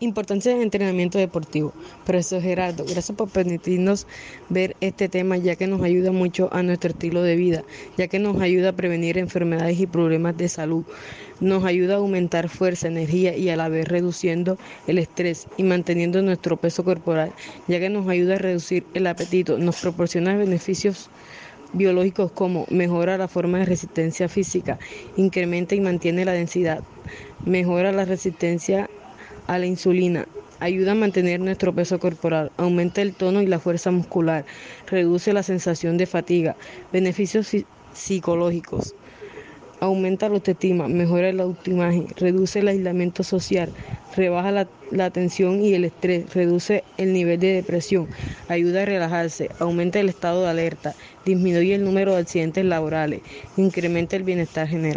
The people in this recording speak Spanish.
Importancia del entrenamiento deportivo. Profesor Gerardo, gracias por permitirnos ver este tema ya que nos ayuda mucho a nuestro estilo de vida, ya que nos ayuda a prevenir enfermedades y problemas de salud, nos ayuda a aumentar fuerza, energía y a la vez reduciendo el estrés y manteniendo nuestro peso corporal, ya que nos ayuda a reducir el apetito, nos proporciona beneficios biológicos como mejora la forma de resistencia física, incrementa y mantiene la densidad, mejora la resistencia a la insulina, ayuda a mantener nuestro peso corporal, aumenta el tono y la fuerza muscular, reduce la sensación de fatiga, beneficios psicológicos, aumenta la autoestima, mejora la autoimagen, reduce el aislamiento social, rebaja la, la, tensión y el estrés, reduce el nivel de depresión, ayuda a relajarse, aumenta el estado de alerta, disminuye el número de accidentes laborales, incrementa el bienestar general.